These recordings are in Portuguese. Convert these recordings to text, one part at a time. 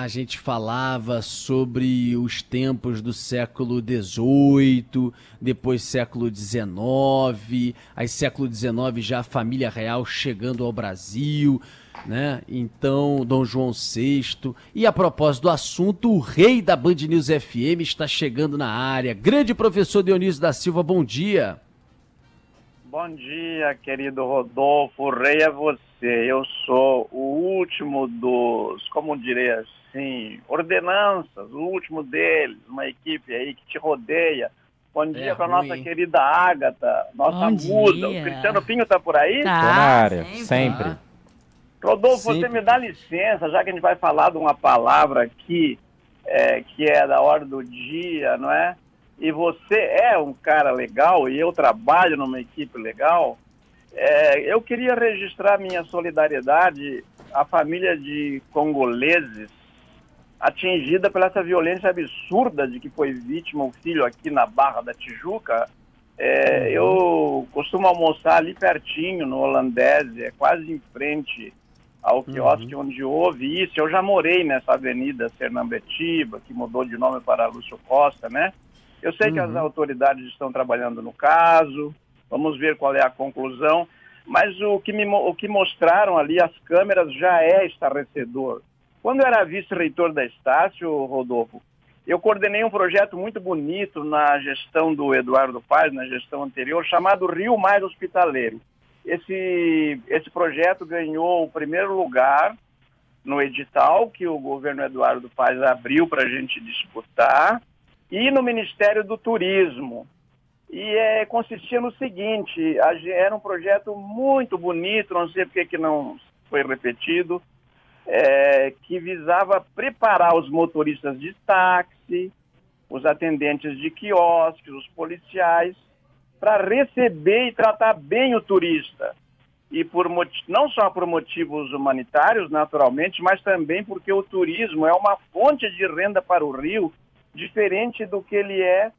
A gente falava sobre os tempos do século XVIII, depois século XIX, aí século XIX já a família real chegando ao Brasil, né? Então, Dom João VI. E a propósito do assunto, o rei da Band News FM está chegando na área. Grande professor Dionísio da Silva, bom dia. Bom dia, querido Rodolfo. O rei é você. Eu sou o último dos, como direi assim, ordenanças, o último deles, uma equipe aí que te rodeia. Bom dia é para nossa querida Ágata, nossa Bom muda. Dia. O Cristiano Pinho está por aí? Tá, na área, sempre. sempre. Rodolfo, sempre. você me dá licença, já que a gente vai falar de uma palavra aqui é, que é da hora do dia, não é? E você é um cara legal e eu trabalho numa equipe legal é, eu queria registrar minha solidariedade à família de congoleses atingida pela essa violência absurda de que foi vítima o filho aqui na Barra da Tijuca. É, uhum. eu costumo almoçar ali pertinho, no holandês, é quase em frente ao quiosque uhum. onde houve isso. Eu já morei nessa avenida Sernambetiba, que mudou de nome para Lúcio Costa, né? Eu sei uhum. que as uhum. autoridades estão trabalhando no caso, Vamos ver qual é a conclusão. Mas o que, me, o que mostraram ali, as câmeras, já é estarrecedor. Quando eu era vice-reitor da Estácio, Rodolfo, eu coordenei um projeto muito bonito na gestão do Eduardo Paz, na gestão anterior, chamado Rio Mais Hospitaleiro. Esse, esse projeto ganhou o primeiro lugar no edital que o governo Eduardo Paz abriu para a gente disputar e no Ministério do Turismo. E é, consistia no seguinte, era um projeto muito bonito, não sei porque que não foi repetido, é, que visava preparar os motoristas de táxi, os atendentes de quiosques, os policiais, para receber e tratar bem o turista. E por não só por motivos humanitários, naturalmente, mas também porque o turismo é uma fonte de renda para o Rio, diferente do que ele é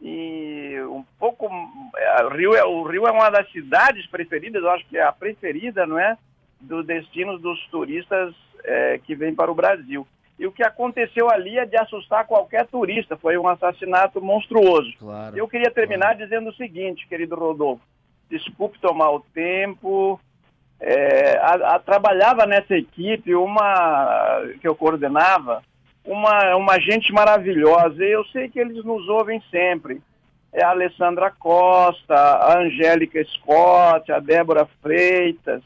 e um pouco é, Rio é o Rio é uma das cidades preferidas, eu acho que é a preferida, não é, dos destinos dos turistas é, que vêm para o Brasil. E o que aconteceu ali é de assustar qualquer turista, foi um assassinato monstruoso. Claro, eu queria terminar claro. dizendo o seguinte, querido Rodolfo, desculpe tomar o tempo, é, a, a, trabalhava nessa equipe uma que eu coordenava, uma, uma gente maravilhosa. E eu sei que eles nos ouvem sempre. É a Alessandra Costa, a Angélica Scott, a Débora Freitas.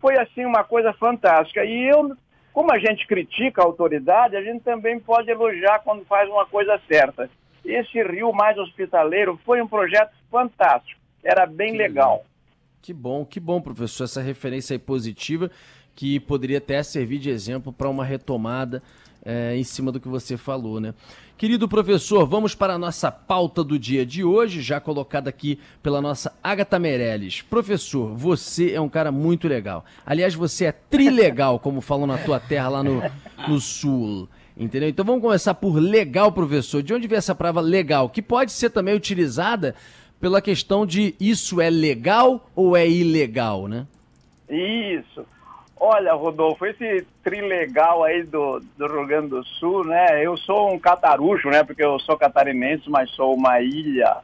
Foi assim uma coisa fantástica. E eu, como a gente critica a autoridade, a gente também pode elogiar quando faz uma coisa certa. Esse Rio Mais Hospitaleiro foi um projeto fantástico. Era bem que legal. Que bom, que bom, professor, essa referência aí positiva que poderia até servir de exemplo para uma retomada é, em cima do que você falou, né? Querido professor, vamos para a nossa pauta do dia de hoje, já colocada aqui pela nossa Agatha Meirelles. Professor, você é um cara muito legal. Aliás, você é trilegal, como falam na tua terra lá no, no sul. Entendeu? Então vamos começar por legal, professor. De onde vem essa palavra legal? Que pode ser também utilizada pela questão de isso é legal ou é ilegal, né? Isso. Olha, Rodolfo, esse trilegal aí do, do Rio Grande do Sul, né? Eu sou um catarucho, né? Porque eu sou catarinense, mas sou uma ilha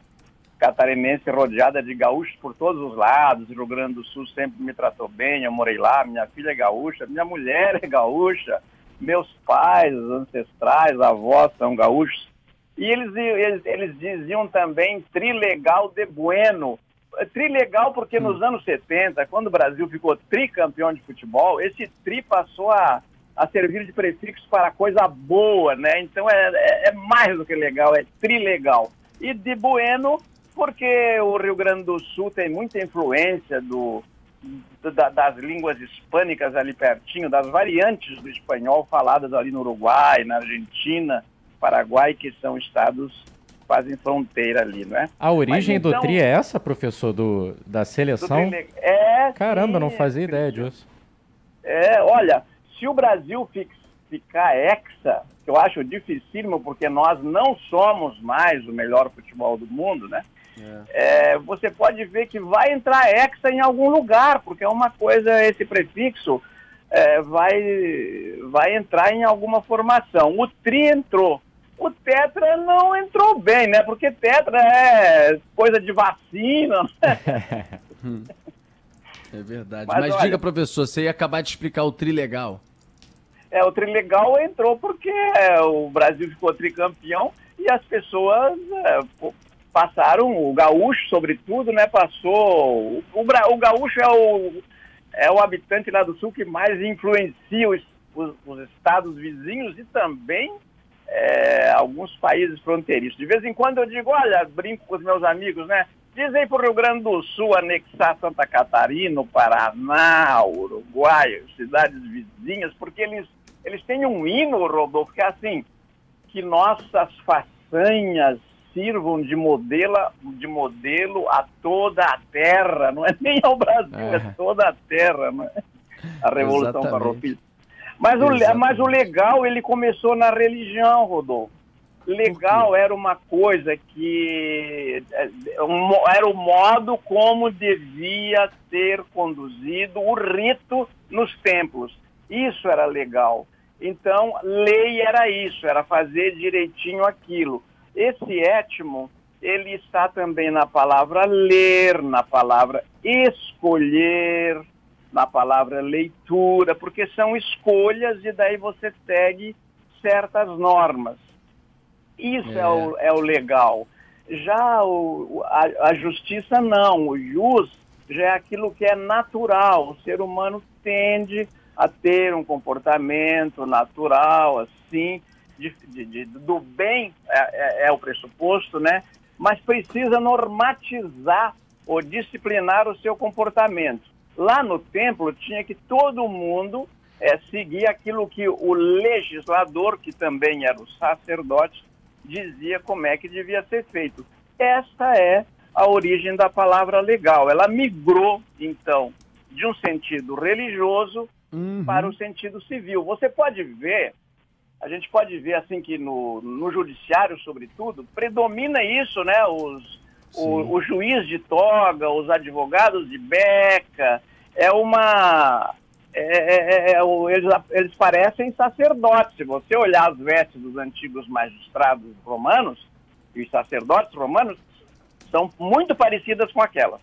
catarinense rodeada de gaúchos por todos os lados. Rio Grande do Sul sempre me tratou bem, eu morei lá, minha filha é gaúcha, minha mulher é gaúcha, meus pais, ancestrais, avós são gaúchos. E eles, eles, eles diziam também trilegal de bueno, trilegal porque nos anos 70, quando o Brasil ficou tricampeão de futebol, esse tri passou a, a servir de prefixo para coisa boa, né? Então é, é, é mais do que legal, é trilegal. E de bueno, porque o Rio Grande do Sul tem muita influência do, da, das línguas hispânicas ali pertinho, das variantes do espanhol faladas ali no Uruguai, na Argentina, Paraguai, que são estados fazem fronteira ali, não é? A origem então, do tri é essa, professor, do, da seleção? É, Caramba, sim, não fazia ideia disso. É, olha, se o Brasil ficar hexa, que eu acho dificílimo, porque nós não somos mais o melhor futebol do mundo, né? É. É, você pode ver que vai entrar hexa em algum lugar, porque é uma coisa, esse prefixo é, vai, vai entrar em alguma formação. O tri entrou. O tetra não entrou bem, né? Porque tetra é coisa de vacina. Né? é verdade. Mas, Mas olha, diga, professor, você ia acabar de explicar o tri legal. É, o trilegal entrou porque é, o Brasil ficou tricampeão e as pessoas é, passaram, o gaúcho sobretudo, né, passou, o, o, o, gaúcho é o, é o habitante lá do sul que mais influencia os, os, os estados vizinhos e também é, alguns países fronteiriços. De vez em quando eu digo, olha, brinco com os meus amigos, né, dizem para o Rio Grande do Sul anexar Santa Catarina, Paraná, Uruguai, cidades vizinhas, porque eles eles têm um hino, Rodolfo, que é assim, que nossas façanhas sirvam de modelo, de modelo a toda a terra, não é nem ao Brasil, é, é toda a terra, não é? A Revolução Farroupilha. Mas o, mas o legal, ele começou na religião, Rodolfo. Legal era uma coisa que é, era o modo como devia ser conduzido o rito nos templos. Isso era legal. Então, lei era isso, era fazer direitinho aquilo. Esse étimo, ele está também na palavra ler, na palavra escolher, na palavra leitura, porque são escolhas e daí você segue certas normas. Isso é, é o, é o legal. Já o, a, a justiça não, o jus já é aquilo que é natural, o ser humano tende a ter um comportamento natural, assim, de, de, de, do bem é, é, é, o pressuposto, né? Mas precisa normatizar ou disciplinar o seu comportamento. Lá no templo tinha que todo mundo é, seguir aquilo que o legislador, que também era o sacerdote, dizia como é que devia ser feito. Esta é a origem da palavra legal. Ela migrou, então, de um sentido religioso uhum. para o sentido civil. Você pode ver, a gente pode ver assim que no, no judiciário, sobretudo, predomina isso, né? Os, o, o, juiz de toga, os advogados de beca, é uma. É, é, é, é eles, eles parecem sacerdotes. Se você olhar as vestes dos antigos magistrados romanos, e os sacerdotes romanos são muito parecidas com aquelas.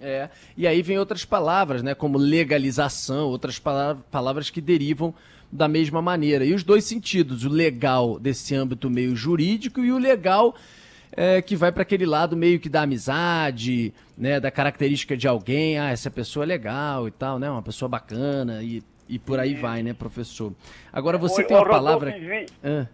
É, e aí vem outras palavras, né, como legalização, outras palavras que derivam da mesma maneira. E os dois sentidos, o legal desse âmbito meio jurídico e o legal é, que vai para aquele lado meio que da amizade, né, da característica de alguém, ah, essa pessoa é legal e tal, né, uma pessoa bacana e, e por aí vai, né, professor. Agora você o, tem uma palavra... Ah.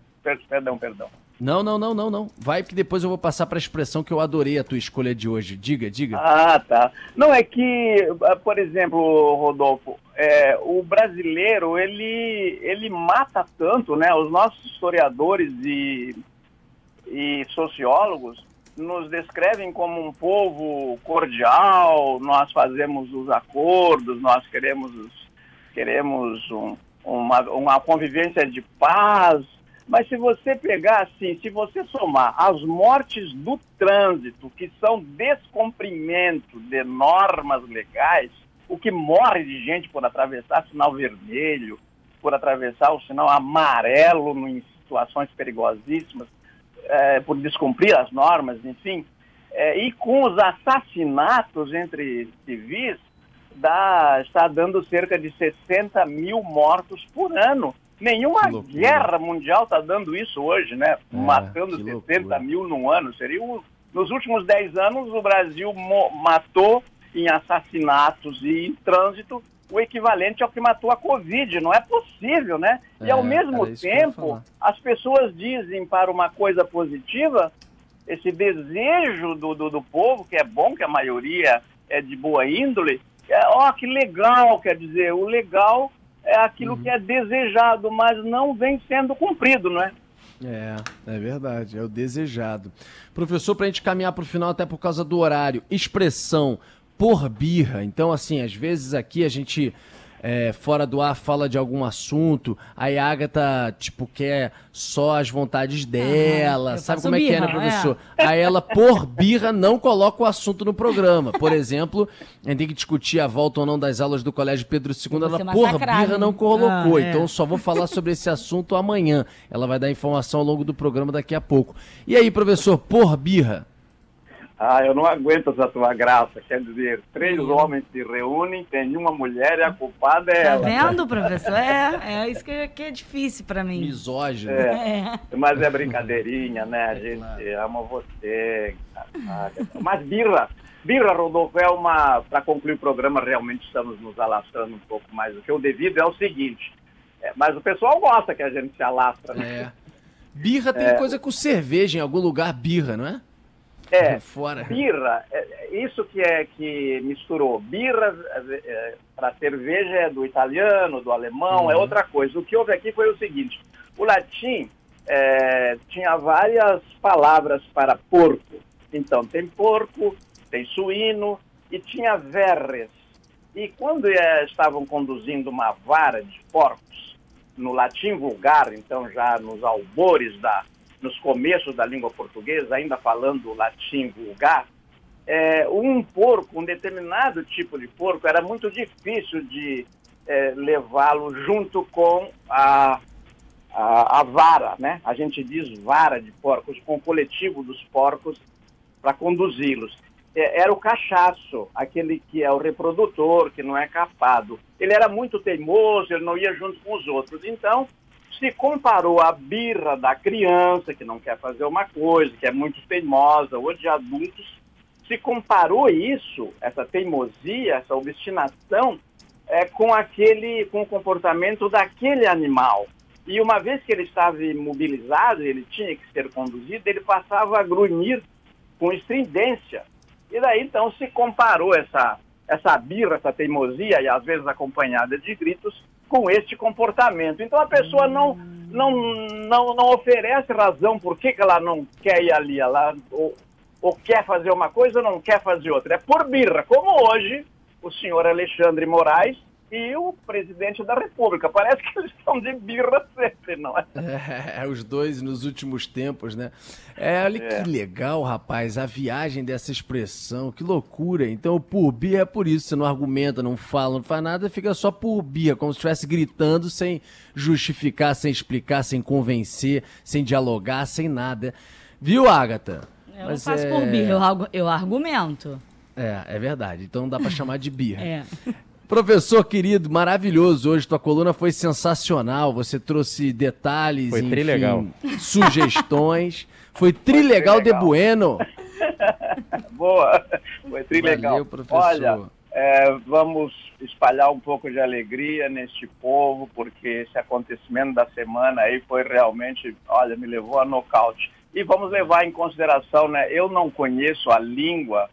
Perdão, perdão. Não, não, não, não, não. Vai que depois eu vou passar para a expressão que eu adorei a tua escolha de hoje. Diga, diga. Ah, tá. Não, é que, ah, por exemplo, Rodolfo, é, o brasileiro, ele, ele mata tanto, né? Os nossos historiadores e, e sociólogos nos descrevem como um povo cordial, nós fazemos os acordos, nós queremos, queremos um, uma, uma convivência de paz, mas se você pegar assim, se você somar as mortes do trânsito, que são descumprimento de normas legais, o que morre de gente por atravessar sinal vermelho, por atravessar o sinal amarelo em situações perigosíssimas, é, por descumprir as normas, enfim, é, e com os assassinatos entre civis, dá, está dando cerca de 60 mil mortos por ano. Nenhuma guerra mundial está dando isso hoje, né? É, Matando 60 loucura. mil num ano. Seria um... Nos últimos 10 anos, o Brasil matou em assassinatos e em trânsito o equivalente ao que matou a Covid. Não é possível, né? É, e ao mesmo tempo, as pessoas dizem para uma coisa positiva, esse desejo do, do, do, povo, que é bom, que a maioria é de boa índole, é, ó, que legal, quer dizer, o legal é aquilo uhum. que é desejado, mas não vem sendo cumprido, não é? É, é verdade, é o desejado. Professor, para a gente caminhar para o final, até por causa do horário, expressão por birra. Então, assim, às vezes aqui a gente é, fora do ar fala de algum assunto, aí a Agatha, tipo, quer só as vontades dela, sabe como é que é, né, birra, professor? Aí ela, por birra, não coloca o assunto no programa. Por exemplo, a gente tem que discutir a volta ou não das aulas do Colégio Pedro II, ela, por birra, não colocou. Ah, é. Então, só vou falar sobre esse assunto amanhã. Ela vai dar informação ao longo do programa daqui a pouco. E aí, professor, por birra? Ah, eu não aguento essa tua graça. Quer dizer, três homens se reúnem, tem uma mulher e a culpada é Tá ela. vendo, professor? É, é isso que, que é difícil pra mim. Misógino. É. Mas é brincadeirinha, né? A gente ama você. Mas birra, birra, Rodolfo, é uma. Para concluir o programa, realmente estamos nos alastrando um pouco mais do que o devido. É o seguinte. é, mas o pessoal gosta que a gente se alastra, né? É. Birra tem coisa com cerveja em algum lugar, birra, não é? É. Fora. Birra, é, é isso que é que misturou. Birra para cerveja é do italiano, do alemão, é Uhum. outra coisa. O que houve aqui foi o seguinte: o latim é, tinha várias palavras para porco. Então, tem porco, tem suíno e tinha verres. E quando eh, estavam conduzindo uma vara de porcos, no latim vulgar, então já nos albores da, nos começos da língua portuguesa, ainda falando latim vulgar, é, um porco, um determinado tipo de porco, era muito difícil de é, levá-lo junto com a, a, a vara, né? A gente diz vara de porcos, com o coletivo dos porcos para conduzi-los. É, era o cachaço, aquele que é o reprodutor, que não é capado. Ele era muito teimoso, ele não ia junto com os outros. Então, se comparou a birra da criança, que não quer fazer uma coisa, que é muito teimosa, ou de adultos, se comparou isso, essa teimosia, essa obstinação, é, com aquele, com o comportamento daquele animal. E uma vez que ele estava imobilizado, ele tinha que ser conduzido, ele passava a grunhir com estridência. E daí então se comparou essa, essa birra, essa teimosia, e às vezes acompanhada de gritos, com este comportamento. Então a pessoa não, não, não, não oferece razão por que, ela não quer ir ali, ela ou, ou quer fazer uma coisa ou não quer fazer outra. É por birra, como hoje o senhor Alexandre Moraes e o presidente da República. Parece que eles estão de birra sempre, não é? É, os dois nos últimos tempos, né? É, olha É. que legal, rapaz, a viagem dessa expressão, que loucura. Então, por birra é por isso, você não argumenta, não fala, não faz nada, fica só por birra, como se estivesse gritando sem justificar, sem explicar, sem convencer, sem dialogar, sem nada. Viu, Agatha? Eu Mas não faço é- por birra, eu, eu argumento. É, é verdade. Então dá pra chamar de birra. É. Professor querido, maravilhoso hoje. Tua coluna foi sensacional. Você trouxe detalhes, Foi enfim, trilegal. sugestões. Foi trilegal de trilegal. bueno. Boa, foi tri legal. Valeu, professor. Olha, é, vamos espalhar um pouco de alegria neste povo, porque esse acontecimento da semana aí foi realmente, olha, me levou a nocaute. E vamos levar em consideração, né? Eu não conheço a língua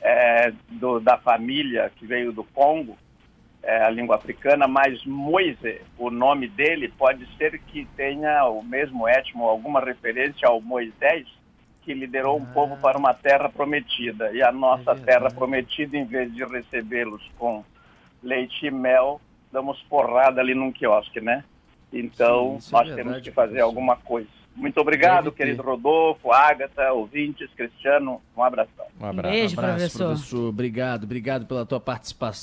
é, do- da família que veio do Congo, é, a língua africana, mas Moise, o nome dele, pode ser que tenha o mesmo étimo, alguma referência ao Moisés, que liderou um povo para uma terra prometida. E a nossa verdade. terra prometida, em vez de recebê-los com leite e mel, damos porrada ali num quiosque, né? Então, Sim, é nós verdade, temos que fazer professor. alguma coisa. Muito obrigado, Deve ter. querido Rodolfo, Ágata, ouvintes, Cristiano, um abração. Um abraço. Beijo, Abraço, professor. professor. Obrigado, obrigado pela tua participação.